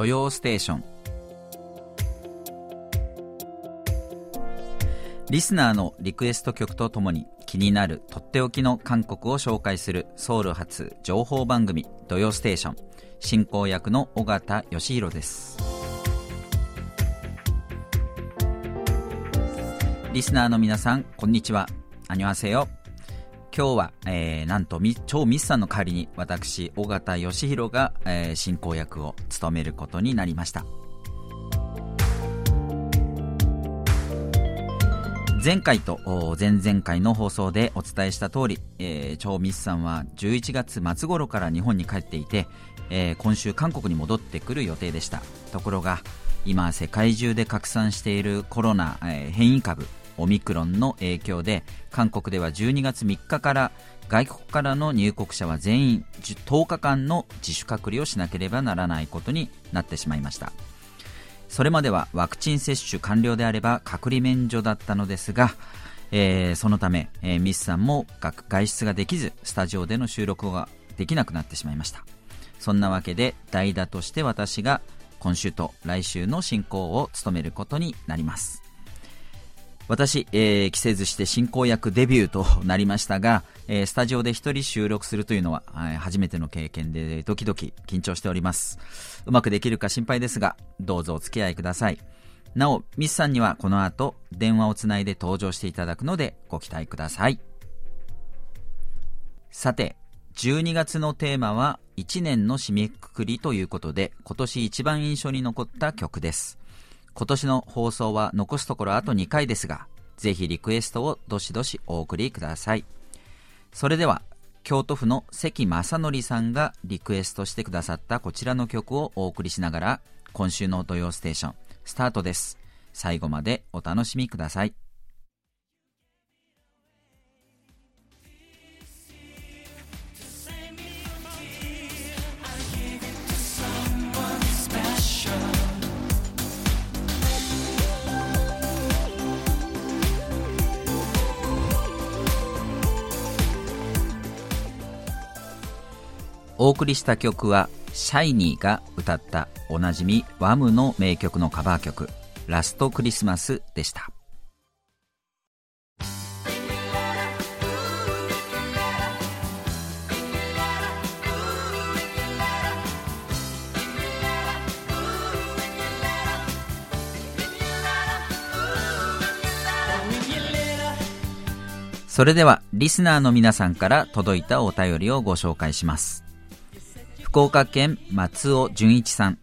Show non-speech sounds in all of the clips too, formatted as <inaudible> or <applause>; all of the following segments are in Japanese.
土曜ステーション。リスナーのリクエスト曲とともに気になるとっておきの韓国を紹介するソウル発情報番組土曜ステーション。進行役の尾形義弘です。リスナーの皆さんこんにちは。안녕하세요今日は、えー、なんと超ミスさんの代わりに私尾形義弘が、えー、進行役を務めることになりました。前回と前々回の放送でお伝えした通り、えー、超ミスさんは11月末頃から日本に帰っていて、えー、今週韓国に戻ってくる予定でした。ところが今世界中で拡散しているコロナ、えー、変異株オミクロンの影響で韓国では12月3日から外国からの入国者は全員10日間の自主隔離をしなければならないことになってしまいました。それまではワクチン接種完了であれば隔離免除だったのですが、えー、そのため、えー、ミスさんも外出ができずスタジオでの収録ができなくなってしまいました。そんなわけで代打として私が今週と来週の進行を務めることになります。私、えー、期せずして進行役デビューとなりましたが、えー、スタジオで一人収録するというのは、はい、初めての経験でドキドキ緊張しております。うまくできるか心配ですが、どうぞお付き合いください。なお、ミスさんにはこの後、電話をつないで登場していただくので、ご期待ください。さて、12月のテーマは、1年の締めくくりということで、今年一番印象に残った曲です。今年の放送は残すところあと2回ですが、ぜひリクエストをどしどしお送りください。それでは、京都府の関正則さんがリクエストしてくださったこちらの曲をお送りしながら、今週の土曜ステーション、スタートです。最後までお楽しみください。お送りした曲はシャイニーが歌ったおなじみワムの名曲のカバー曲ラストクリスマスでした。それではリスナーの皆さんから届いたお便りをご紹介します。福岡県松尾淳一さん。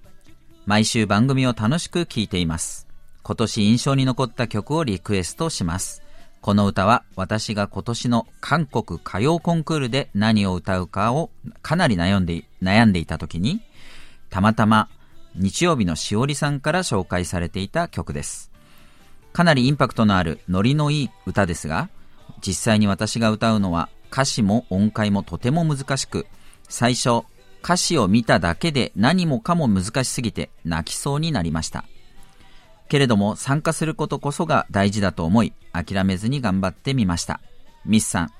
毎週番組を楽しく聴いています。今年印象に残った曲をリクエストします。この歌は私が今年の韓国歌謡コンクールで何を歌うかをかなり悩んで悩んでいた時に、たまたま日曜日のしおりさんから紹介されていた曲です。かなりインパクトのあるノリのいい歌ですが、実際に私が歌うのは歌詞も音階もとても難しく、最初歌詞を見ただけで何もかも難しすぎて泣きそうになりました。けれども参加することこそが大事だと思い諦めずに頑張ってみました。ミスさん、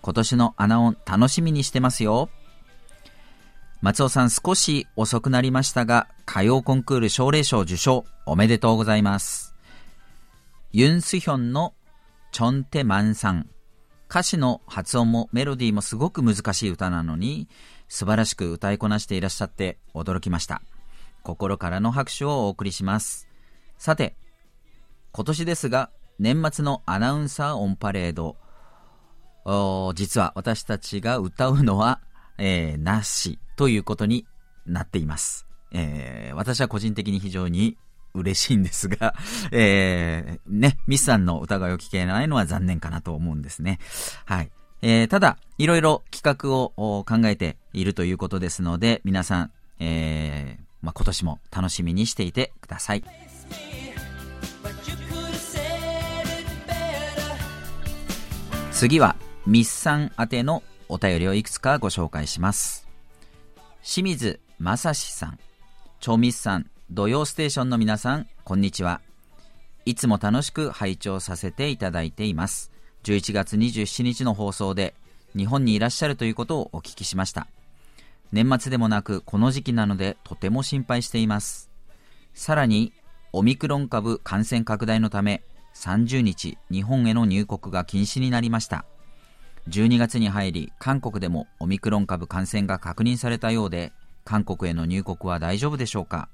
今年のアナオン楽しみにしてますよ。松尾さん少し遅くなりましたが、歌謡コンクール奨励賞受賞おめでとうございます。ユンスヒョンのチョンテマンさん。歌詞の発音もメロディーもすごく難しい歌なのに、素晴らしく歌いこなしていらっしゃって驚きました。心からの拍手をお送りします。さて、今年ですが、年末のアナウンサーオンパレード、実は私たちが歌うのは、えー、なしということになっています。えー、私は個人的に非常に嬉しいんですが、えー、ね、ミスさんの歌声を聞けないのは残念かなと思うんですね。はい。えー、ただ、いろいろ企画を考えているということですので、皆さん、えー、まあ、今年も楽しみにしていてください。次は、ミスさん宛てのお便りをいくつかご紹介します。清水正史さん、超ミスさん、土曜ステーションの皆さん、こんにちは。いつも楽しく拝聴させていただいています。11月27日の放送で日本にいらっしゃるということをお聞きしました。年末でもなくこの時期なのでとても心配しています。さらに、オミクロン株感染拡大のため、30日、日本への入国が禁止になりました。12月に入り、韓国でもオミクロン株感染が確認されたようで、韓国への入国は大丈夫でしょうか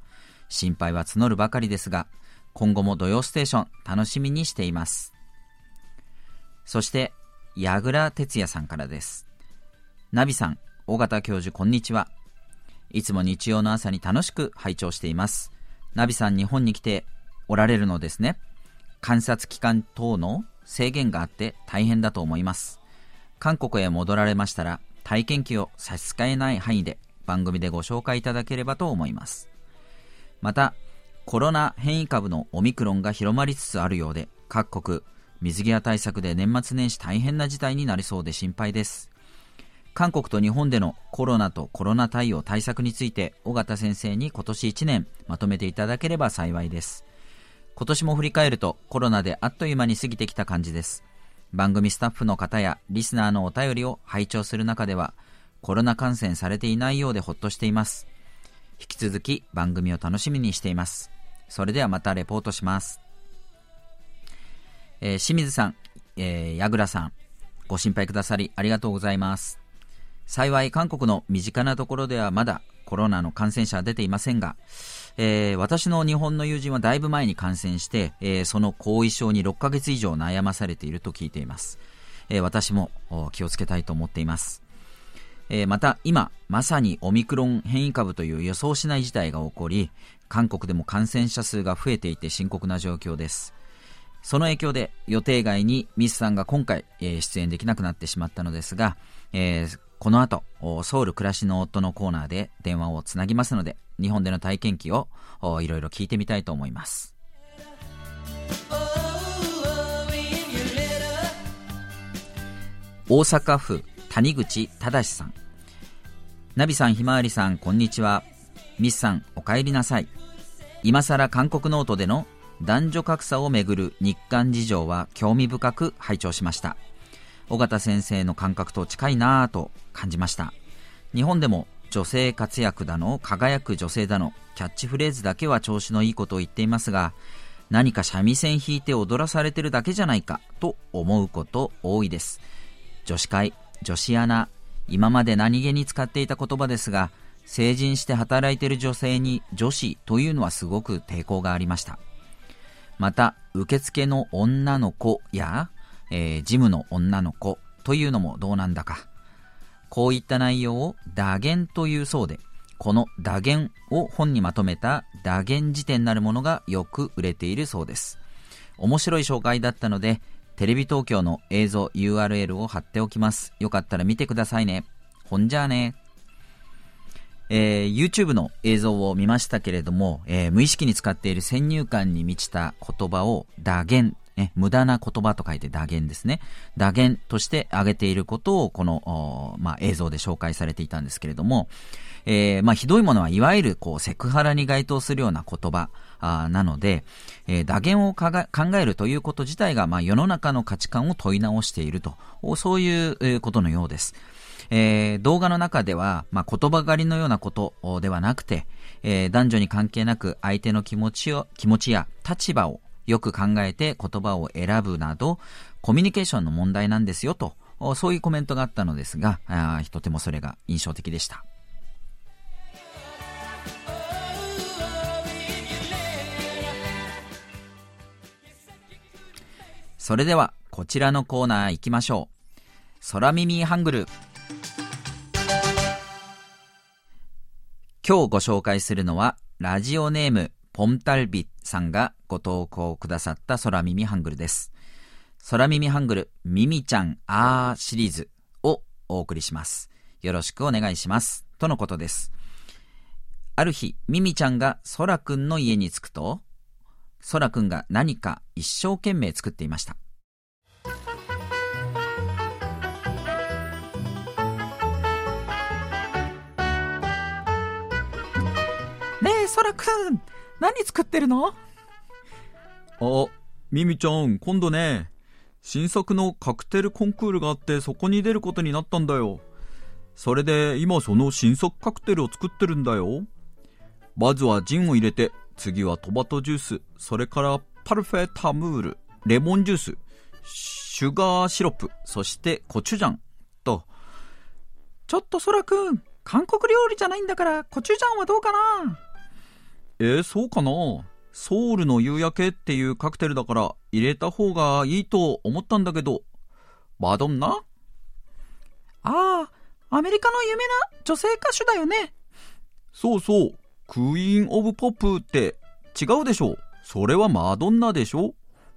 心配は募るばかりですが、今後も土曜ステーション楽しみにしています。そして、矢倉哲也さんからです。ナビさん、尾形教授こんにちは。いつも日曜の朝に楽しく拝聴しています。ナビさん日本に来ておられるのですね。観察期間等の制限があって大変だと思います。韓国へ戻られましたら体験記を差し支えない範囲で番組でご紹介いただければと思います。また、コロナ変異株のオミクロンが広まりつつあるようで、各国、水際対策で年末年始大変な事態になりそうで心配です。韓国と日本でのコロナとコロナ対応対策について尾形先生に今年1年まとめていただければ幸いです。今年も振り返るとコロナであっという間に過ぎてきた感じです。番組スタッフの方やリスナーのお便りを拝聴する中ではコロナ感染されていないようでほっとしています。引き続き番組を楽しみにしています。それではまたレポートします、えー、清水さん、えー、矢倉さんご心配くださりありがとうございます幸い韓国の身近なところではまだコロナの感染者は出ていませんが、えー、私の日本の友人はだいぶ前に感染して、えー、その後遺症に6ヶ月以上悩まされていると聞いています。えー、私も気をつけたいと思っています。えまた今、まさにオミクロン変異株という予想しない事態が起こり、韓国でも感染者数が増えていて深刻な状況です。その影響で予定外にミスさんが今回、え出演できなくなってしまったのですが、えー、この後、ソウル暮らしの夫のコーナーで電話をつなぎますので、日本での体験記をいろいろ聞いてみたいと思います。大阪府谷口正さん。ナビさん、ひまわりさん、こんにちは。ミスさん、お帰りなさい。今更韓国ノートでの男女格差をめぐる日韓事情は興味深く拝聴しました。尾形先生の感覚と近いなぁと感じました。日本でも女性活躍だの輝く女性だのキャッチフレーズだけは調子のいいことを言っていますが何か三味線弾いて踊らされてるだけじゃないかと思うこと多いです。女子会女子アナ今まで何気に使っていた言葉ですが成人して働いている女性に女子というのはすごく抵抗がありました。また受付の女の子やえー、ジムの女の子というのもどうなんだか。こういった内容を打言というそうで、この打言を本にまとめた打言辞典なるものがよく売れているそうです。面白い紹介だったので、テレビ東京の映像 URL を貼っておきます。よかったら見てくださいね。ほんじゃあね。えー、YouTube の映像を見ましたけれども、えー、無意識に使っている先入観に満ちた言葉を打言ね、無駄な言葉と書いて打言ですね。打言として挙げていることをこの、まあ、映像で紹介されていたんですけれども、えー、まあ、ひどいものはいわゆるこうセクハラに該当するような言葉あなので、えー、打言を考えるということ自体が、まあ、世の中の価値観を問い直していると、そういうことのようです。えー、動画の中では、まあ、言葉狩りのようなことではなくて、えー、男女に関係なく相手の気持ちを、気持ちや立場をよく考えて言葉を選ぶなど、コミュニケーションの問題なんですよと、そういうコメントがあったのですが、あとてもそれが印象的でした。それでは、こちらのコーナー行きましょう。空耳ハングル。今日ご紹介するのは、ラジオネーム、ポンタルビさんがご投稿くださった空耳ハングルです。空耳ハングル、ミミちゃんあーシリーズをお送りします。よろしくお願いします。とのことです。ある日、ミミちゃんが空くんの家に着くと、空くんが何か一生懸命作っていました。空くん何作ってるの？あ、ミミちゃん、今度ね、新作のカクテルコンクールがあってそこに出ることになったんだよ。それで今その新作カクテルを作ってるんだよ。まずはジンを入れて、次はトマトジュース、それからパルフェタムール、レモンジュース、シュガーシロップ、そしてコチュジャン。と。ちょっとそらくん、韓国料理じゃないんだからコチュジャンはどうかな？えー、そうかな？ソウルの夕焼けっていうカクテルだから入れた方がいいと思ったんだけど、マドンナ？ああ、アメリカの有名な女性歌手だよね。そうそう。クイーン・オブ・ポップって違うでしょ。それはマドンナでしょ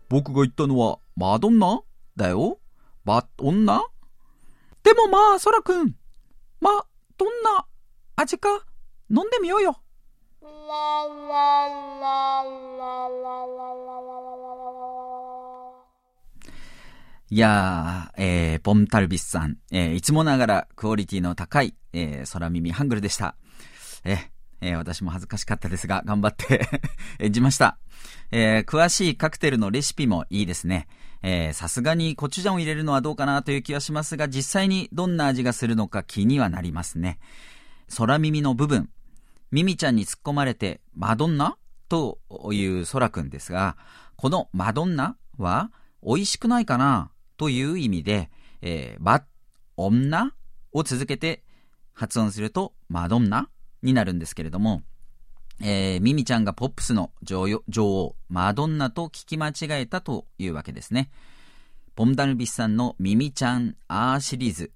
僕が言ったのはマドンナだよ。バドンナ？でもまあ、ソラくん。まあ、どんな味か飲んでみようよ。いやー、えー、ボンタルビスさん、えー、いつもながらクオリティの高い、えー、空耳ハングルでした。えー、えー、私も恥ずかしかったですが、頑張って <laughs> 演じました。えー、詳しいカクテルのレシピもいいですね。えー、さすがにコチュジャンを入れるのはどうかなという気はしますが、実際にどんな味がするのか気にはなりますね。空耳の部分、ミミちゃんに突っ込まれて、マドンナ？という空くんですが、このマドンナは美味しくないかな？という意味で、えー、バ女を続けて発音するとマドンナ？になるんですけれども、えー、ミミちゃんがポップスの女王、マドンナと聞き間違えたというわけですね。ポンダルビスさんのミミちゃんアーシリーズ、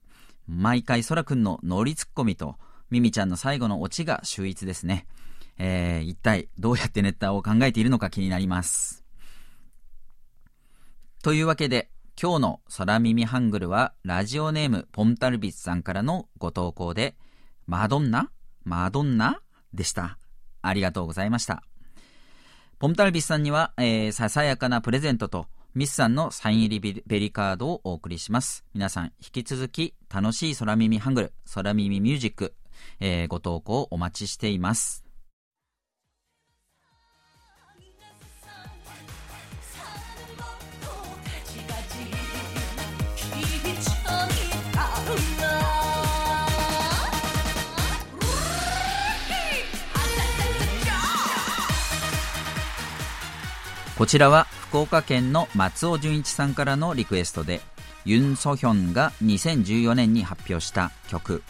毎回ソラくんのノリツッコミと、ミミちゃんの最後のオチが秀逸ですね。えー、一体どうやってネタを考えているのか気になります。というわけで、今日の空耳ハングルは、ラジオネームポンタルビスさんからのご投稿で、マドンナ？マドンナ？でした。ありがとうございました。ポンタルビスさんには、えー、ささやかなプレゼントと、ミスさんのサイン入りベリカードをお送りします。皆さん、引き続き、楽しい空耳ハングル、空耳ミュージック、えー、ご投稿お待ちしています。こちらは福岡県の松尾純一さんからのリクエストで、ユン・ソヒョンが2014年に発表した曲、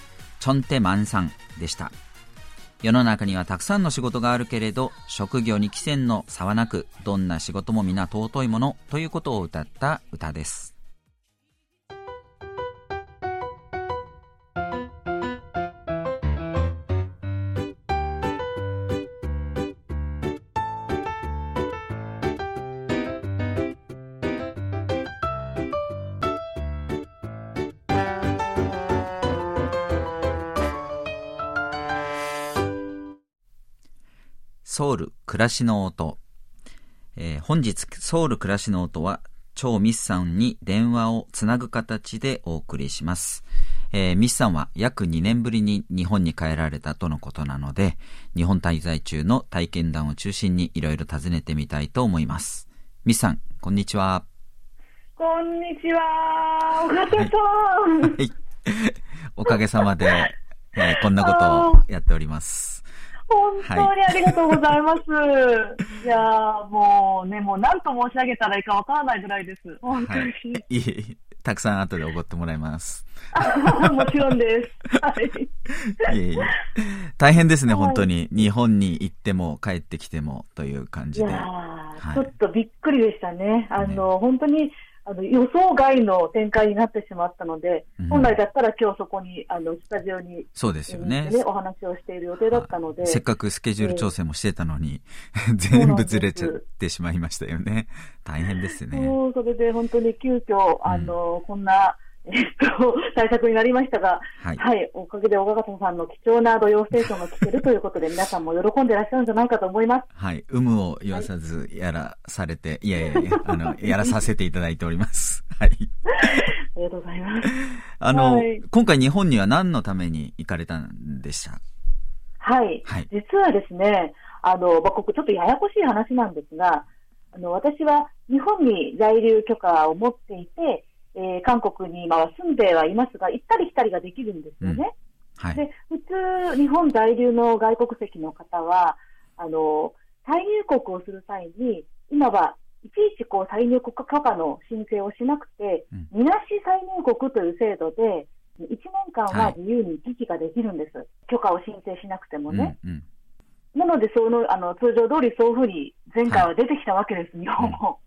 チョンテ・マンさんでした。世の中にはたくさんの仕事があるけれど、職業に寄せの差はなく、どんな仕事も皆尊いものということを歌った歌です。ソウル暮らしの音、えー、本日ソウル暮らしの音は超ミスさんに電話をつなぐ形でお送りします。えー、ミスさんは約2年ぶりに日本に帰られたとのことなので、日本滞在中の体験談を中心にいろいろ尋ねてみたいと思います。ミスさん、こんにちは。こんにちは、おかげさん。はい。<laughs> おかげさまで、えー、こんなことをやっております。本当にありがとうございます。はい、いやもうね、もう何と申し上げたらいいかわからないぐらいです。本当に。はい、いいたくさん後でおごってもらいます。<laughs> もちろんです。はい。いえいえ大変ですね、はい、本当に。日本に行っても帰ってきてもという感じで。いや、はい、ちょっとびっくりでしたね。あの、ね、本当にあの予想外の展開になってしまったので、うん、本来だったら今日そこに、あのスタジオに、そうですよね、ね、お話をしている予定だったので、せっかくスケジュール調整もしてたのに、えー、全部ずれちゃってしまいましたよね。大変ですね。そうそれで本当に急遽あの、うん、こんなえっと、対策になりましたが、はい、はい、おかげで小川さんの貴重な土曜ステーションが聞けるということで、皆さんも喜んでいらっしゃるんじゃないかと思います。はい、有無を言わさずやらされて、はい、いやいやいや、<laughs> あの、やらさせていただいております。はい。ありがとうございます。あの、はい、今回日本には何のために行かれたんでした？はい。はい、実はですね、あの、まあ、ここちょっとややこしい話なんですが、あの、私は日本に在留許可を持っていて、えー、韓国に今は住んではいますが、行ったり来たりができるんですよね。はい。で、普通、日本在留の外国籍の方は、あの、再入国をする際に、今はいちいちこう再入国許可の申請をしなくて、み、な、し再入国という制度で、1年間は自由に行き来ができるんです、はい、許可を申請しなくてもね。うんうん、なのでそのあの、通常通りそういうふうに前回は出てきたわけです、はい、日本も。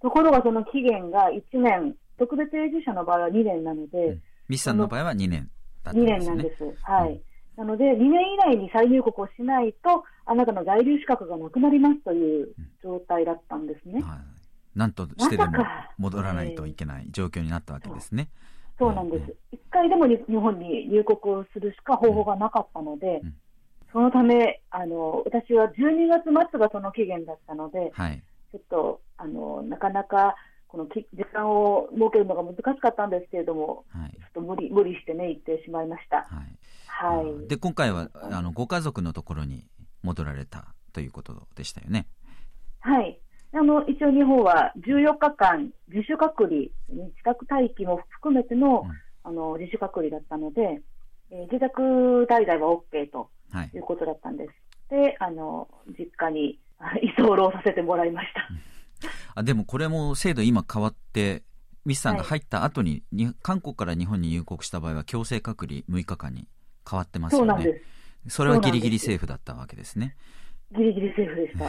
ところがその期限が1年、特別永住者の場合は2年なので、うん、ミスさんの場合は2年だったんですね。2年なんです。はい。うんなので、2年以内に再入国をしないと、あなたの在留資格がなくなりますという状態だったんですね。はい、なんとしてでも戻らないといけない状況になったわけですね。そうなんです。一、回でも日本に入国をするしか方法がなかったので、うん、そのため、あの、私は12月末がその期限だったので、はい、ちょっと、あの、なかなか、この時間を設けるのが難しかったんですけれども、はい、ちょっと無理無理してね、行ってしまいました。はい。はい、で、今回は、あの、ご家族のところに戻られたということでしたよね。はい。あの、一応日本は14日間自主隔離、自宅待機も含めての、うん、あの、自主隔離だったので、えー、自宅滞在は OK ということだったんです。はい、で、あの、実家に居候させてもらいました。あでもこれも制度今変わって、ミスさんが入った後に、はい、韓国から日本に入国した場合は強制隔離6日間に変わってますよね。そうなんです。それはギリギリセーフだったわけですね。ギリギリセーフでした。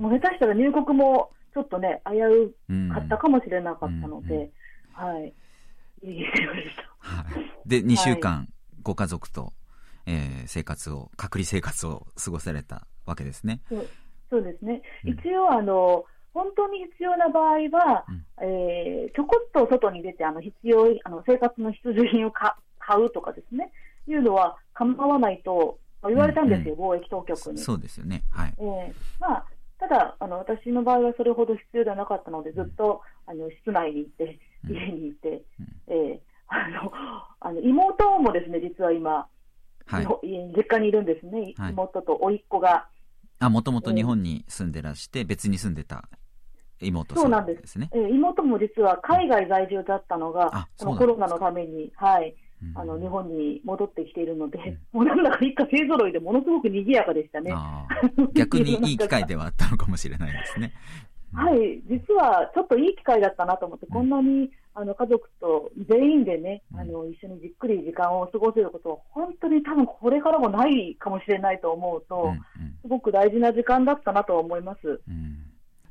もう下手したら入国もちょっとね、危うかったかもしれなかったので、はい。ギリギリセーフでした。はい、で、2週間、ご家族と、えー、生活を、隔離生活を過ごされたわけですね。そうそうですね。一応、あの、本当に必要な場合は、うん、えー、ちょこっと外に出て、あの、必要、あの、生活の必需品を買うとかですね、いうのは構わないと言われたんですよ、うんうん、貿易当局に。そうですよね。はい。えー、まあ、ただ、あの、私の場合はそれほど必要ではなかったので、ずっと、あの、室内に行って、家にいて、うん、えー、あの、あの、妹もですね、実は今、はい、実家にいるんですね、はい、妹と甥っ子が。あ、もともと日本に住んでらして、別に住んでた妹そうなんです。ね。えー、妹も実は海外在住だったのが、このコロナのために、はい、あの日本に戻ってきているので、もうなんだか一家勢ぞろいでものすごく賑やかでしたね。逆に <laughs> いい機会ではあったのかもしれないですね。はい、実はちょっといい機会だったなと思って、こんなにあの家族と全員でね、あの一緒にじっくり時間を過ごせることは、本当に多分これからもないかもしれないと思うと、すごく大事な時間だったなと思います。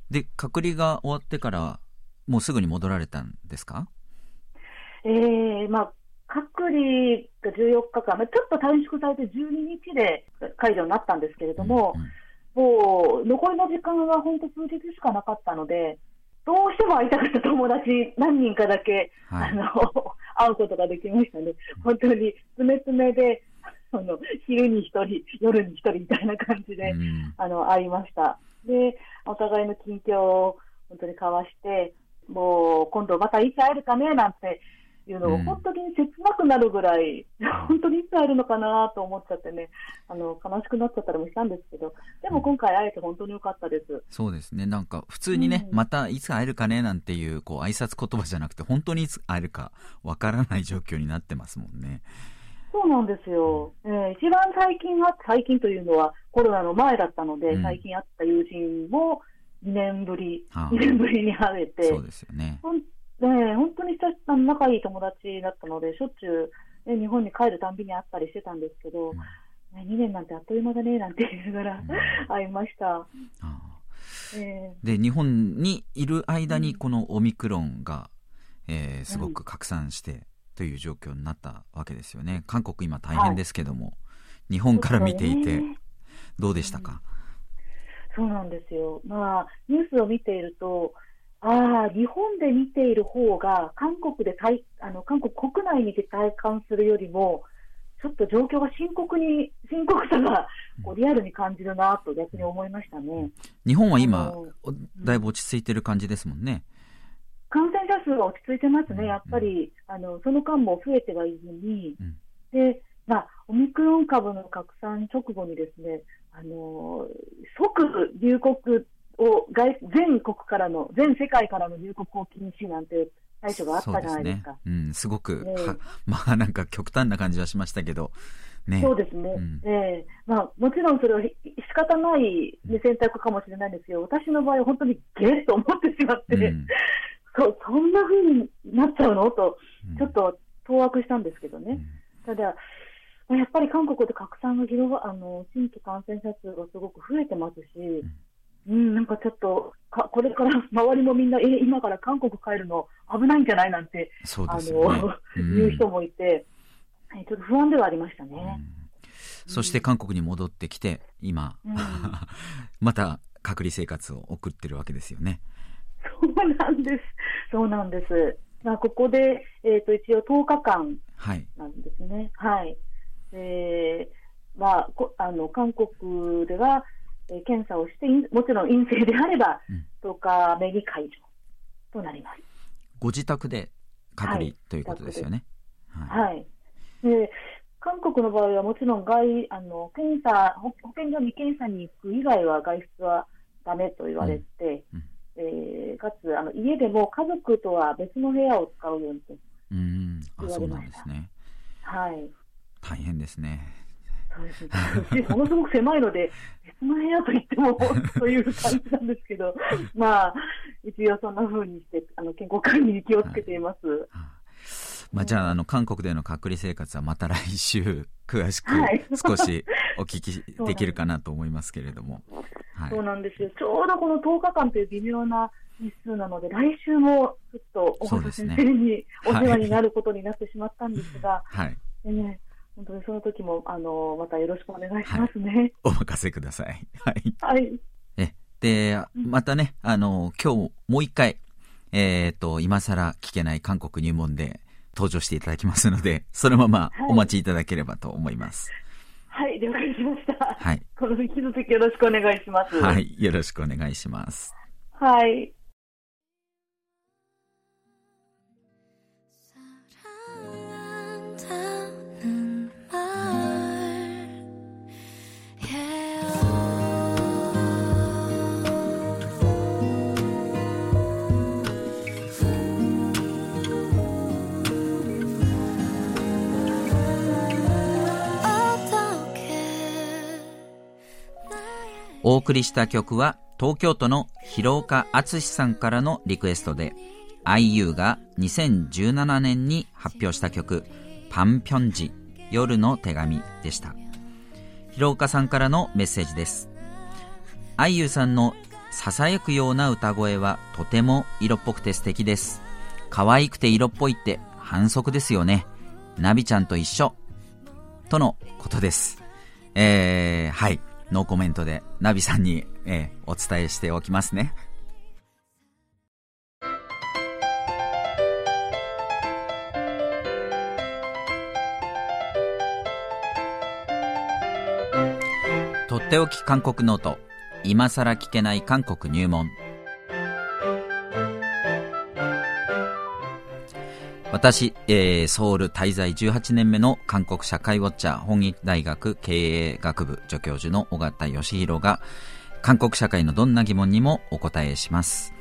で、隔離が終わってから、もうすぐに戻られたんですか？えー、まあ、隔離が14日間、ちょっと短縮されて12日で解除になったんですけれども、うんうん、もう残りの時間は本当、数日しかなかったので、どうしても会いたかった友達、何人かだけ、はい、あの <laughs> 会うことができましたね、本当に詰め詰めで、その昼に1人、夜に1人みたいな感じで、うん、あの会いました。で、お互いの近況を本当に交わして、もう今度またいつ会えるかねなんていうのを、本当に切なくなるぐらい、うん、本当にいつ会えるのかなと思っちゃってね、あの悲しくなっちゃったりもしたんですけど、でも今回会えて本当によかったです。そうですね、なんか普通にね、うん、またいつ会えるかねなんていうこう挨拶言葉じゃなくて、本当にいつ会えるかわからない状況になってますもんね。そうなんですよ、えー、一番最近は、最近というのはコロナの前だったので、うん、最近会った友人も2年ぶり、はあ、2年ぶりに会えて、そうですよね。ね、本当に仲いい友達だったので、しょっちゅう、ね、日本に帰るたんびに会ったりしてたんですけど、うん、ね、2年なんてあっという間だねなんて言いながら、<laughs> 会いました。えー、で日本にいる間にこのオミクロンが、えー、すごく拡散してという状況になったわけですよね、韓国今大変ですけども、はい、日本から見ていてどうでしたか、うん、そうなんですよ、まあ、ニュースを見ているとああ、日本で見ている方が、韓国で体あの韓国国内にて体感するよりも、ちょっと状況が深刻に、深刻さがこうリアルに感じるなと逆に思いましたね。日本は今、だいぶ落ち着いてる感じですもんね。感染者数は落ち着いてますね、やっぱり、うん、あのその間も増えてはいずに、うん、でまあ、オミクロン株の拡散直後にですね、あの即入国を外全国からの、全世界からの入国を禁止なんて最初があったじゃないですか。すね、うん、すごく、まあなんか極端な感じはしましたけど、ね。そうですね。うん、ええ。ー、まあもちろんそれは仕方ない、ね、選択かもしれないんですけど、私の場合は本当にゲーと思ってしまって、うん、そそんなふうになっちゃうの？と、ちょっと当惑したんですけどね。ただ、やっぱり韓国で拡散が広が、あの、新規感染者数がすごく増えてますし、うん、なんかちょっとか、これから周りもみんな、え、今から韓国帰るの危ないんじゃない？なんて、そうですね、あの、うん、いう人もいて、ちょっと不安ではありましたね。そして韓国に戻ってきて、今、うん、<laughs> また隔離生活を送ってるわけですよね。<laughs> そうなんです。そうなんです。まあ、ここで、えっ、ー、と、一応10日間なんですね。はい。はい、えー、まあ、こあの、韓国では、え検査をして、もちろん陰性であれば、10日目に解除となります。ご自宅で隔離、はい、ということですよね。はい、はい、で韓国の場合はもちろん外あの検査保健所に検査に行く以外は外出はだめと言われて、うんうん、えー、かつあの家でも家族とは別の部屋を使うようにと言われました。ね、はい。大変ですね。そうですね。ものすごく狭いので、別の部屋といっても、<laughs> そういう感じなんですけど、まあ、一応そんな風にして、あの、健康管理に気をつけています。はいまあ、じゃあ、あの、韓国での隔離生活はまた来週、詳しく少しお聞きできるかなと思いますけれども。はい、そうなんですよ。ちょうどこの10日間という微妙な日数なので、来週もちょっと小畑先生にお世話になることになってしまったんですが、はい。えー本当にその時も、あの、またよろしくお願いしますね。はい、お任せください。はい。はい。え、で、またね、あの、今日もう一回、えっ、ー、と、今更聞けない韓国入門で登場していただきますので、そのままお待ちいただければと思います。はい、はい、了解しました。はい。この引き続きよろしくお願いします。はい、よろしくお願いします。はい。お送りした曲は東京都の広岡敦さんからのリクエストで IU が2017年に発表した曲パンピョンジ夜の手紙でした。広岡さんからのメッセージです。IU さんの囁くような歌声はとても色っぽくて素敵です。可愛くて色っぽいって反則ですよね。ナビちゃんと一緒。とのことです。えー、はい。ノーコメントでナビさんに、えー、お伝えしておきますね。とっておき韓国ノート今更聞けない韓国入門私、えー、ソウル滞在18年目の韓国社会ウォッチャー本気大学経営学部助教授の尾形義弘が韓国社会のどんな疑問にもお答えします。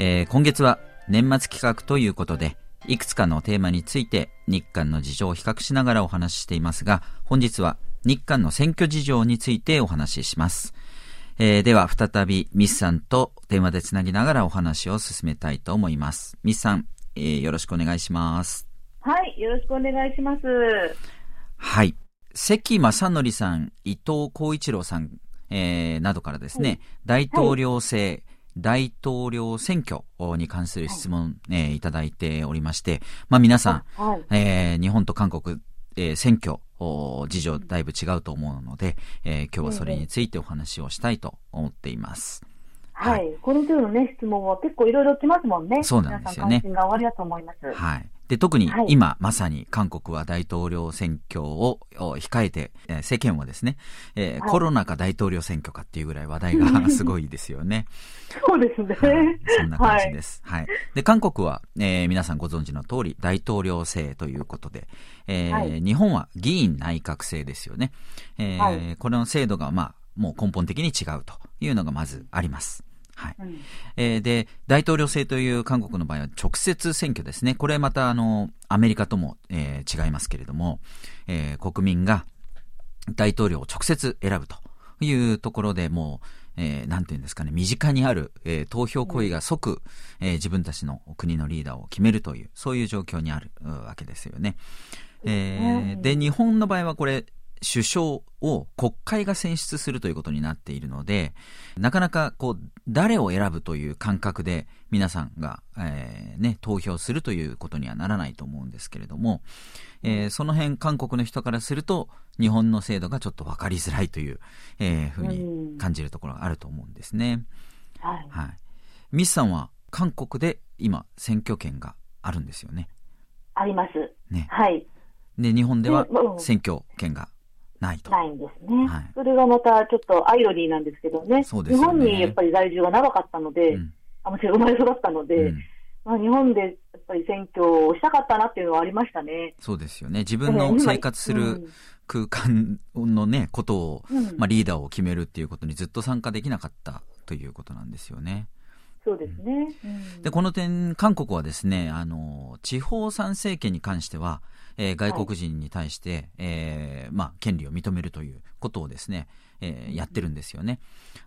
えー、今月は年末企画ということで、いくつかのテーマについて日韓の事情を比較しながらお話ししていますが、本日は日韓の選挙事情についてお話しします。えー、では再びミスさんと電話でつなぎながらお話を進めたいと思います。ミスさん、えー、よろしくお願いします。はい、よろしくお願いします。はい。関正則さん、伊藤浩一郎さん、えー、などからですね、はい、大統領制、はい、大統領選挙に関する質問、はい、えー、いただいておりまして、まあ皆さん、はい、えー、日本と韓国、えー、選挙、事情だいぶ違うと思うので、えー、今日はそれについてお話をしたいと思っています。はい。この手のね、質問は結構いろいろ来ますもんね。そうなんですよね。関心がおありだと思います。はい。で、特に今、はい、まさに韓国は大統領選挙を控えて、えー、世間はですね、えーはい、コロナか大統領選挙かっていうぐらい話題が <laughs> すごいですよね。そうですね、はい、そんな感じです。はい。で、韓国は、えー、皆さんご存知の通り大統領制ということで、えー日本は議員内閣制ですよね。えーこれの制度が、まあ、もう根本的に違うというのがまずあります。はい。えー、で、大統領制という韓国の場合は直接選挙ですね。これまたあの、アメリカとも、えー、違いますけれども、えー、国民が大統領を直接選ぶというところでもう、えー、なんていうんですかね、身近にある、えー、投票行為が即、えー、自分たちの国のリーダーを決めるという、そういう状況にあるわけですよね。えー、で、日本の場合はこれ、首相を国会が選出するということになっているので、なかなかこう、誰を選ぶという感覚で皆さんが、えー、ね、投票するということにはならないと思うんですけれども、えー、その辺韓国の人からすると、日本の制度がちょっと分かりづらいという、えー、ふうに感じるところがあると思うんですね。はい。はい。ミスさんは韓国で今、選挙権があるんですよね。あります。ね。はい。で、日本では選挙権がないと。ないんですね。はい、それがまたちょっとアイロニーなんですけどね。そうですね日本にやっぱり在住が長かったので、うん、あもちろん生まれ育ったので、うん、まあ、日本でやっぱり選挙をしたかったなっていうのはありましたね。そうですよね。自分の生活する空間のね、ことを、うん、まあ、リーダーを決めるっていうことにずっと参加できなかったということなんですよね。そうですね。で、この点、韓国はですね、あの、地方参政権に関しては、えー、外国人に対して、はい、えー、まあ、権利を認めるということをですね、えー、やってるんですよね。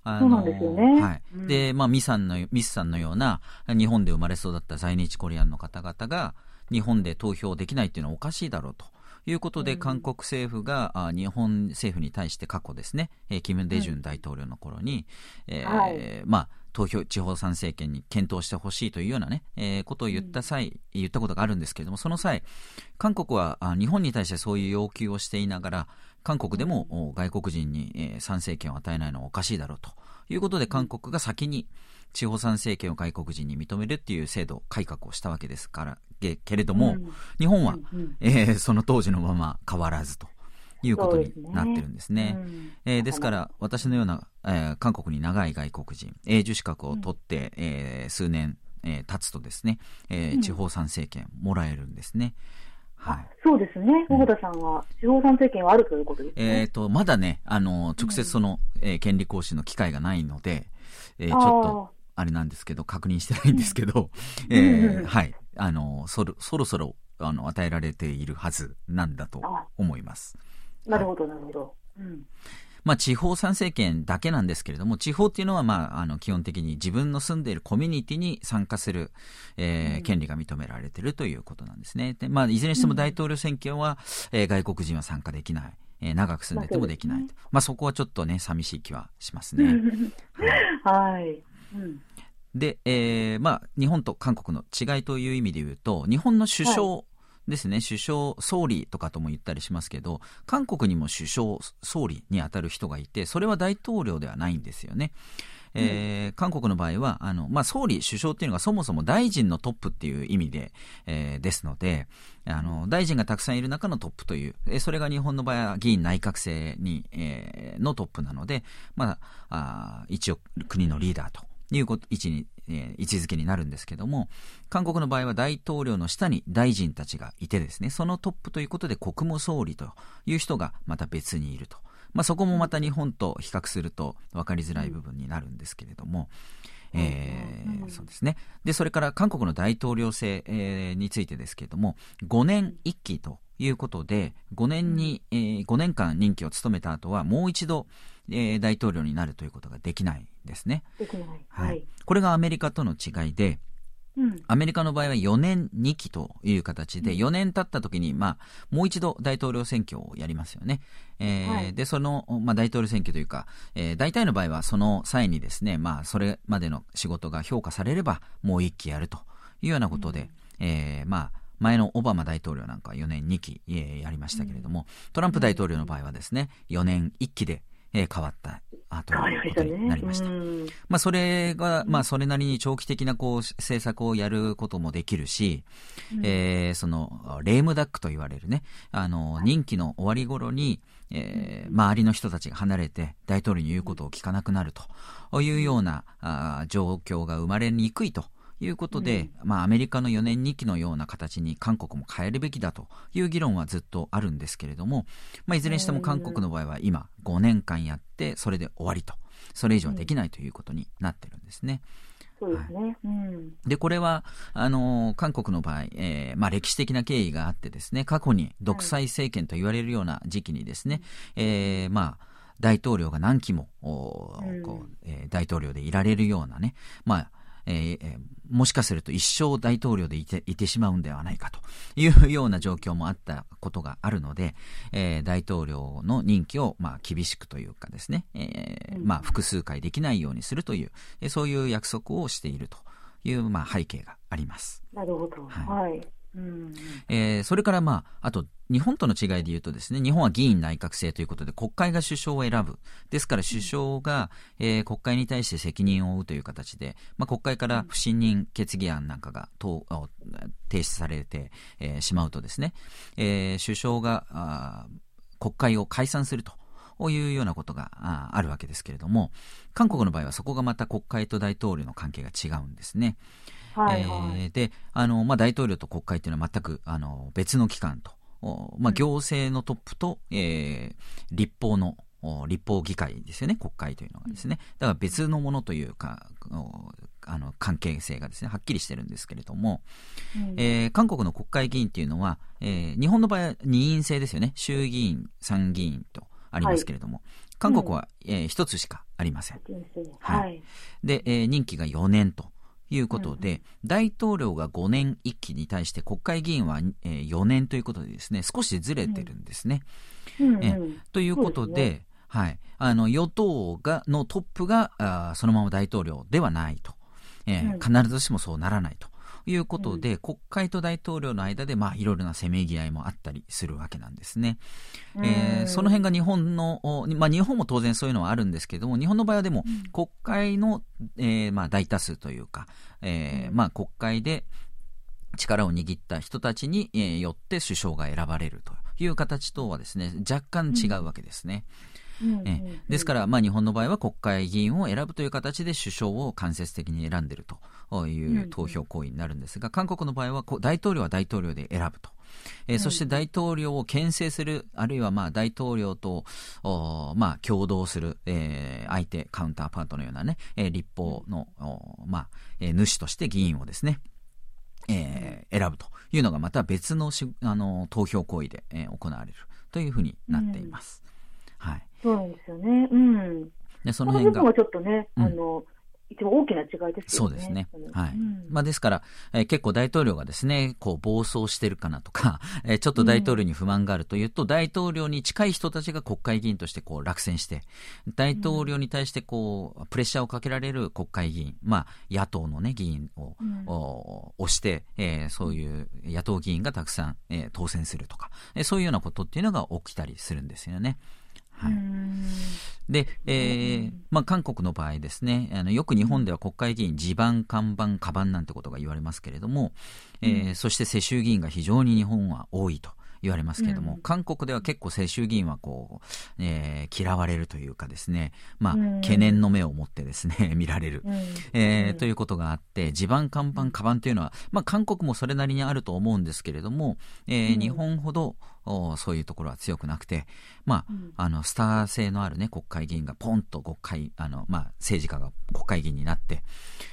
あのそうなんですよね。はい。うん、で、まあ、ミさんの、ミスさんのような、日本で生まれ育った在日コリアンの方々が、日本で投票できないっていうのはおかしいだろうと。いうことで、韓国政府が、あ日本政府に対して過去ですね、えー、キム・デジュン大統領の頃に、うん、えーはい、まあ、投票、地方参政権に検討してほしいというようなね、えー、ことを言った際、うん、言ったことがあるんですけれども、その際、韓国はあ日本に対してそういう要求をしていながら、韓国でも外国人に、えー、参政権を与えないのはおかしいだろうということで、韓国が先に地方参政権を外国人に認めるっていう制度改革をしたわけですから、けれども、うん、日本は、うんうん、えー、その当時のまま変わらずと。いうことになってるんですね。です、ねうん、えー、ですから、私のような、えー、韓国に長い外国人、永住資格を取って、うん、えー、数年、えー、経つとですね、えー、地方参政権もらえるんですね。はい、そうですね。小田さんは、地方参政権はあるということですね。えっ、と、まだね、あの、直接その、うん、えー、権利行使の機会がないので、えー、ちょっと、あれなんですけど、確認してないんですけど、うん、えー、はい。あの、そろ、そろそろ、あの、与えられているはずなんだと思います。なるほど、なるほど。うん。まあ、地方参政権だけなんですけれども、地方っていうのは、まあ、あの、基本的に自分の住んでいるコミュニティに参加する、えー、うん、権利が認められているということなんですね。で、まあ、いずれにしても大統領選挙は、うん、えー、外国人は参加できない。えー、長く住んでてもできないと。まあ、ね、まあ、そこはちょっとね、寂しい気はしますね。はい。うん、で、えー、まあ、日本と韓国の違いという意味で言うと、日本の首相、はいですね、首相、総理とかとも言ったりしますけど、韓国にも首相、総理に当たる人がいて、それは大統領ではないんですよね。えー、韓国の場合は、あの、まあ、総理、首相っていうのがそもそも大臣のトップっていう意味で、えー、ですので、あの、大臣がたくさんいる中のトップという、えそれが日本の場合は議員内閣制に、えー、のトップなので、まあ、あ一応国のリーダーという位置にえー、位置づけになるんですけども、韓国の場合は大統領の下に大臣たちがいてですね、そのトップということで国務総理という人がまた別にいると。まあ、そこもまた日本と比較すると分かりづらい部分になるんですけれども、えー、そうですね。で、それから韓国の大統領制、えー、についてですけれども、5年1期ということで、5年に、えー、5年間任期を務めた後は、もう一度、えー、大統領になるということができないですね。できない。はい。これがアメリカとの違いで、うん、アメリカの場合は4年2期という形で、4年経った時に、まあ、もう一度大統領選挙をやりますよね。えーはい、で、その、まあ、大統領選挙というか、えー、大体の場合はその際にですね、まあ、それまでの仕事が評価されれば、もう1期やるというようなことで、うん、えー、まあ、前のオバマ大統領なんかは4年2期、えー、やりましたけれども、トランプ大統領の場合はですね、4年1期で、えー、変わったということになりました。まあ、それが、まあ、それなりに長期的なこう政策をやることもできるし、うん、えー、その、レームダックと言われるね、あの、任期の終わり頃に、えー、周りの人たちが離れて大統領に言うことを聞かなくなるというようなあ状況が生まれにくいということで、うん、まあ、アメリカの4年2期のような形に韓国も変えるべきだという議論はずっとあるんですけれども、まあ、いずれにしても韓国の場合は今5年間やってそれで終わりと。それ以上はできないということになってるんですね。そうですね。はい、うん、で、これは、あの、韓国の場合、えー、まあ、歴史的な経緯があってですね、過去に独裁政権と言われるような時期にですね、はい、えー、まあ、大統領が何期も、こうえー、大統領でいられるようなね、まあ、えー、もしかすると一生大統領でいていてしまうんではないかというような状況もあったことがあるので、えー、大統領の任期をまあ厳しくというかですね、えー、まあ複数回できないようにするという、えそういう約束をしているというまあ背景があります。なるほど。はい、はいえー、それから、まあ、あと日本との違いで言うとですね日本は議員内閣制ということで国会が首相を選ぶですから首相が、えー、国会に対して責任を負うという形で、まあ、国会から不信任決議案なんかが提出されて、えー、しまうとですね、えー、首相が国会を解散すると。いうようなことがあるわけですけれども韓国の場合はそこがまた国会と大統領の関係が違うんですね。はいはい、えー、であの、まあ、大統領と国会というのは全くあの別の機関と、まあ、行政のトップと、えー、立法の立法議会ですよね国会というのがですね。だから別のものというかあの関係性がですねはっきりしてるんですけれども、うん、えー、韓国の国会議員っていうのは、えー、日本の場合は二院制ですよね。衆議院参議院とありますけれども、はい、韓国は、うん、えー、1つしかありません、はい、で、えー、任期が4年ということで、うん、大統領が5年1期に対して国会議員は、えー、4年ということでですね少しずれてるんですね。えということで、ね、はい、あの与党がのトップがあそのまま大統領ではないと、えー、必ずしもそうならないと。いうことで、うん、国会と大統領の間で、まあ、いろいろなせめぎ合いもあったりするわけなんですね。えー、その辺が日本の、まあ、日本も当然そういうのはあるんですけども、日本の場合はでも、国会の、えー、まあ、大多数というか、えー、まあ、国会で、力を握った人たちに、えー、よって首相が選ばれるという形とはですね若干違うわけですね。うんえですから、まあ、日本の場合は国会議員を選ぶという形で首相を間接的に選んでいるという投票行為になるんですが、韓国の場合は大統領は大統領で選ぶと。えー、そして大統領を牽制する、あるいはまあ大統領と、まあ、共同する、えー、相手、カウンターパートのようなね、えー、立法の、まあえー、主として議員をですね、えー、選ぶというのがまた別のしあの投票行為で、えー、行われるというふうになっています。はい。そうなんですよね。うん。で、その辺が。ちょっとね、あの、一番大きな違いですよね。そうですね。はい。うん、まあですから、えー、結構大統領がですね、こう暴走してるかなとか、<laughs> えー、ちょっと大統領に不満があるというと、うん、大統領に近い人たちが国会議員としてこう落選して、大統領に対してこう、プレッシャーをかけられる国会議員、まあ野党のね、議員を、うん、押して、えー、そういう野党議員がたくさん、えー、当選するとか、えー、そういうようなことっていうのが起きたりするんですよね。はい、で、えーまあ、韓国の場合ですねあのよく日本では国会議員地盤看板カバンなんてことが言われますけれども、えー、そして世襲議員が非常に日本は多いと言われますけれども、うん、韓国では結構世襲議員はこう、えー、嫌われるというかですね、まあ、うん、懸念の目を持ってですね、<laughs> 見られる、うん、えー、ということがあって、地盤看板、カバンというのは、まあ、韓国もそれなりにあると思うんですけれども、えー、日本ほど、そういうところは強くなくて、まあ、あの、スター性のあるね、国会議員がポンと国会、あの、まあ、政治家が国会議員になって、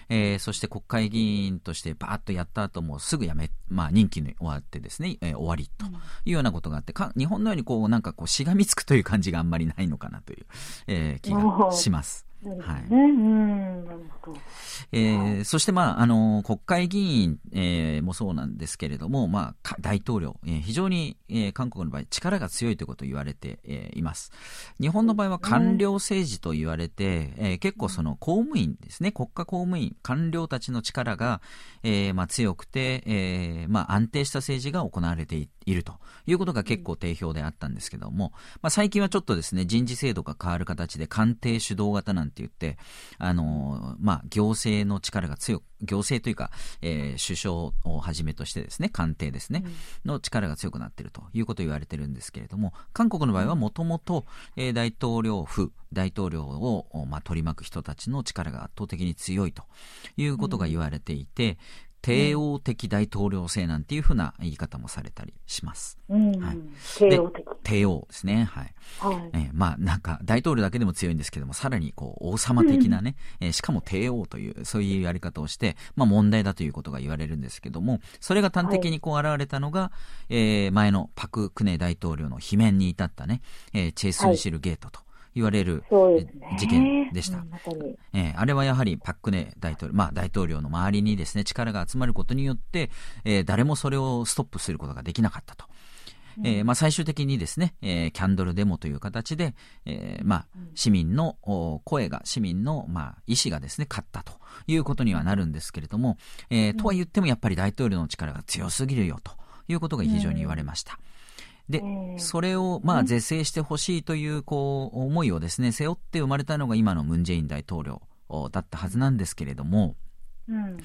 えー、そして国会議員としてバーッとやった後もすぐ辞め、まあ、任期に終わってですね、えー、終わりというようなことがあってか、日本のようにこう、なんかこう、しがみつくという感じがあんまりないのかなという、えー、気がします。はい。うんえー、そして、まあ、あの、国会議員、えー、もそうなんですけれども、まあ、大統領、えー、非常に、えー、韓国の場合、力が強いということを言われて、えー、います。日本の場合は官僚政治と言われて、えー、結構その公務員ですね、国家公務員、官僚たちの力が、えー、まあ、強くて、えー、まあ、安定した政治が行われているということが結構定評であったんですけども、まあ、最近はちょっとですね、人事制度が変わる形で官邸主導型なんて言って、あの、まあ、行政の力が強く、行政というか、えー、首相をはじめとしてですね、官邸ですね、うん、の力が強くなっているということを言われてるんですけれども、韓国の場合はもともと大統領府、大統領を、まあ、取り巻く人たちの力が圧倒的に強いということが言われていて、帝王的大統領制なんていうふうな言い方もされたりします。うん、はい、帝王的。帝王ですね。はい。はい、えー、まあ、なんか、大統領だけでも強いんですけども、さらに、こう、王様的なね、うん、えー、しかも帝王という、そういうやり方をして、まあ、問題だということが言われるんですけども、それが端的にこう、現れたのが、はい、えー、前のパク・クネ大統領の罷免に至ったね、えー、チェイスンシルゲートと。言われる、事件でした、えー、あれはやはりパックネ大統領、まあ、大統領の周りにですね力が集まることによって、えー、誰もそれをストップすることができなかったと。えーまあ、最終的にですね、えー、キャンドルデモという形で、えーまあ、市民の声が、市民の、まあ、意思がですね、勝ったということにはなるんですけれども、えー、とは言ってもやっぱり大統領の力が強すぎるよということが非常に言われました。うんで、それを、まあ、是正してほしいという、こう、思いをですね、背負って生まれたのが今のムン・ジェイン大統領だったはずなんですけれども、うん、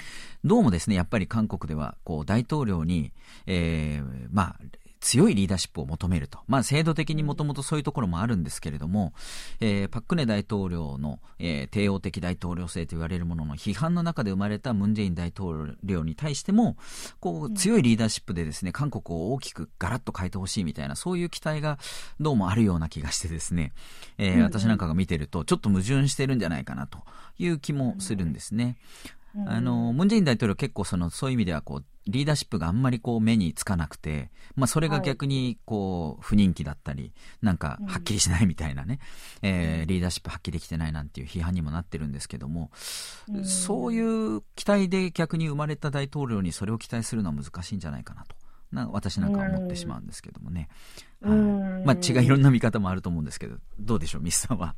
どうもですね、やっぱり韓国では、こう、大統領に、えー、まあ、強いリーダーシップを求めると。まあ、制度的にもともとそういうところもあるんですけれども、えー、パックネ大統領の、えー、帝王的大統領制と言われるものの批判の中で生まれたムン・ジェイン大統領に対しても、こう、強いリーダーシップでですね、韓国を大きくガラッと変えてほしいみたいな、そういう期待がどうもあるような気がしてですね、えー、私なんかが見てると、ちょっと矛盾してるんじゃないかなという気もするんですね。あの、ムン・ジェイン大統領結構その、そういう意味ではこう、リーダーシップがあんまりこう目につかなくて、まあそれが逆にこう、不人気だったり、なんかはっきりしないみたいなね、うん、えー、リーダーシップはっきりできてないなんていう批判にもなってるんですけども、うん、そういう期待で逆に生まれた大統領にそれを期待するのは難しいんじゃないかなと。な私なんかは思ってしまうんですけどもね。うん、まあ違いろんな見方もあると思うんですけど、どうでしょう、ミスさんは。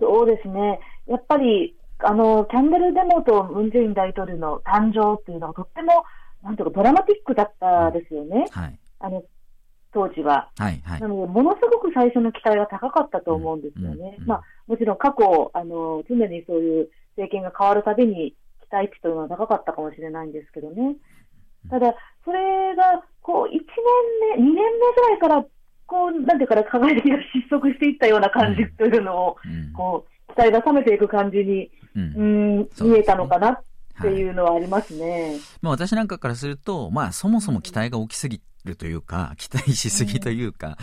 そうですね。やっぱりあの、キャンドルデモとムン・ジェイン大統領の誕生っていうのはとっても、なんていうか、ドラマティックだったですよね。はい。あの、当時は。はいはい。なので、ものすごく最初の期待が高かったと思うんですよね。うんうん、まあ、もちろん過去、あの、常にそういう政権が変わるたびに期待値というのは高かったかもしれないんですけどね。ただ、それが、こう、1年目、2年目ぐらいから、こう、なんていうか、輝きが失速していったような感じというのを、うん、こう、期待が冷めていく感じにうん、見えたのかなっていうのはありますね。はい、まあ私なんかからすると、まあそもそも期待が大きすぎるというか、期待しすぎというか、うん、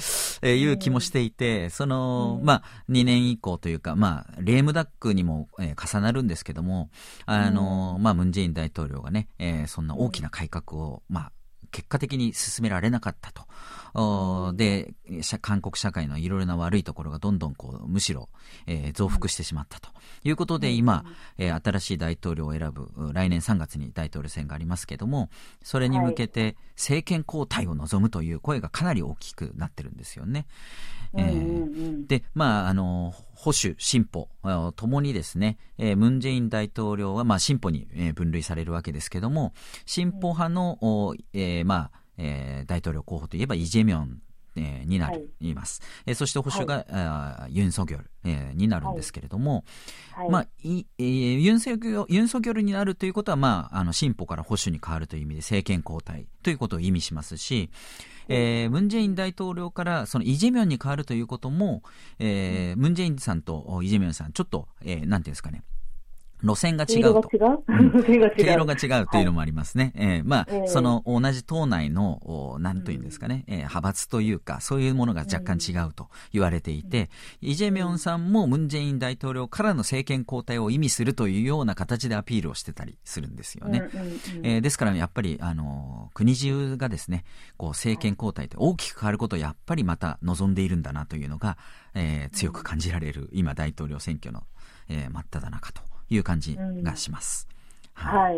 えー、いう気もしていて、その、うん、まあ、2年以降というか、まあ、レームダックにも、えー、重なるんですけども、あの、うん、まあ、ムンジェイン大統領がね、えー、そんな大きな改革を、まあ、結果的に進められなかったと。で、韓国社会のいろいろな悪いところがどんどんこう、むしろ、えー、増幅してしまったと。いうことで、今、えー、新しい大統領を選ぶ、来年3月に大統領選がありますけども、それに向けて政権交代を望むという声がかなり大きくなってるんですよね。えー、で、まあ、あの、保守、進歩、ともにですね、えー、ムン・ジェイン大統領は、まあ、進歩に、えー、分類されるわけですけども、進歩派の、えー、まあ、えー、大統領候補といえばイ・ジェミョンえー、になる、はい、います。えー、そして保守が、はい、ユン・ソギョル、えー、になるんですけれども、はい、まあ、いえー、ユンソギョル、ユン・ソギョルになるということは、まあ、あの、進歩から保守に変わるという意味で政権交代ということを意味しますし、えー、ムン・ジェイン大統領からそのイ・ジェミョンに変わるということも、えー、ムン・ジェインさんとイ・ジェミョンさん、ちょっと、えー、なんていうんですかね、路線が違うと。毛色が違う？<laughs> というのもありますね。はい、え。ー、まあ、えー、その同じ党内の、なんというんですかね、えー、派閥というか、そういうものが若干違うと言われていて、うん、イ・ジェミョンさんもムン・ジェイン大統領からの政権交代を意味するというような形でアピールをしてたりするんですよね。うんうんうん、えー、ですから、やっぱり、あの、国中がですね、こう、政権交代って大きく変わることをやっぱりまた望んでいるんだなというのが、えー、強く感じられる、今大統領選挙の、えー、真っ只中という感じがします。うん、はい。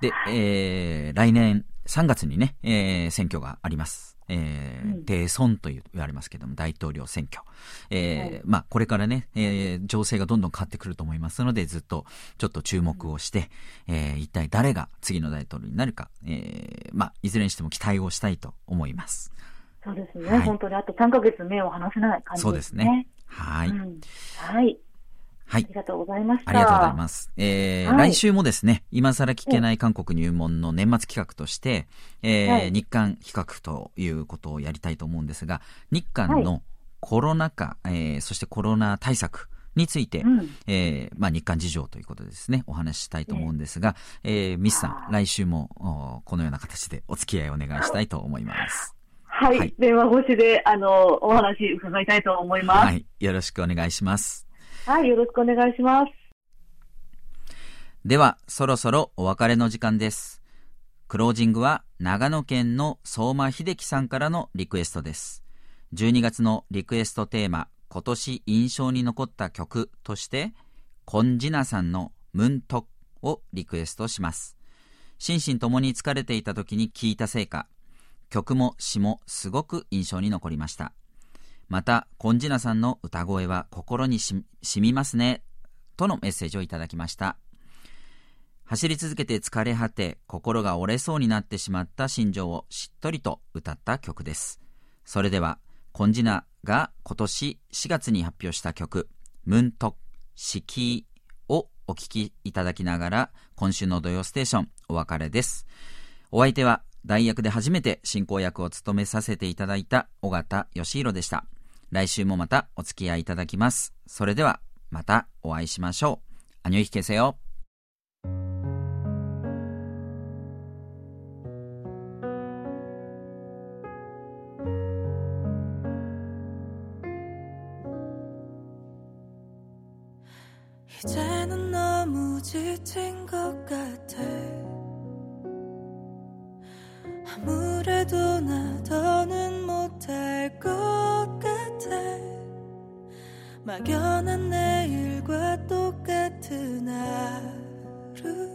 で、えー、来年3月にね、えー、選挙があります。えー、定村と言われますけども、大統領選挙。えー、はい、まあ、これからね、えー、情勢がどんどん変わってくると思いますので、ずっとちょっと注目をして、えー、一体誰が次の大統領になるか、えー、まあ、いずれにしても期待をしたいと思います。そうですね。はい、本当にあと3ヶ月目を離せない感じですね。そうですね。はい。うん、はい。はい。ありがとうございました。ありがとうございます。えー、はい、来週もですね、今更聞けない韓国入門の年末企画として、えー、はい、日韓比較ということをやりたいと思うんですが、日韓のコロナ禍、はい、えー、そしてコロナ対策について、うん、えー、まあ、日韓事情ということでですね、お話ししたいと思うんですが、えー、ミスさん、来週もこのような形でお付き合いお願いしたいと思います。はい、はい、電話越しで、あの、お話伺いたいと思います。はい、よろしくお願いします。はい、よろしくお願いします。では、そろそろお別れの時間です。クロージングは長野県の相馬秀樹さんからのリクエストです。12月のリクエストテーマ、今年印象に残った曲として、コンジナさんのムントをリクエストします。心身ともに疲れていた時に聴いたせいか、曲も詩もすごく印象に残りました。また、コンジナさんの歌声は心にしみますね、とのメッセージをいただきました。走り続けて疲れ果て、心が折れそうになってしまった心情をしっとりと歌った曲です。それでは、コンジナが今年4月に発表した曲、ムントシキーをお聴きいただきながら、今週の土曜ステーションお別れです。お相手は代役で初めて進行役を務めさせていただいた尾形義弘でした。来週もまたお付き合いいただきます。それではまたお会いしましょう。アニョイヒケセよ。이제는너무지친것같아아 막연한 내일과 똑같은 하루.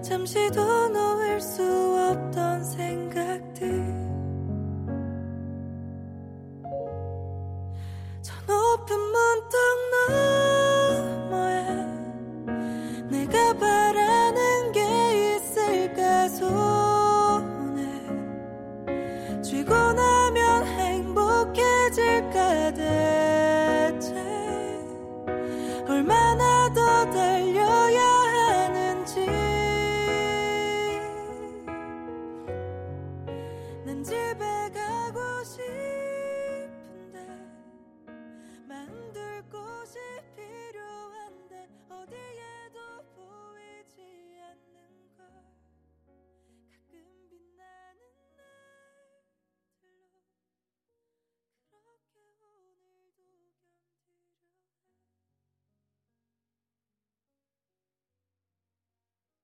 잠시도 놓을 수 없던 생각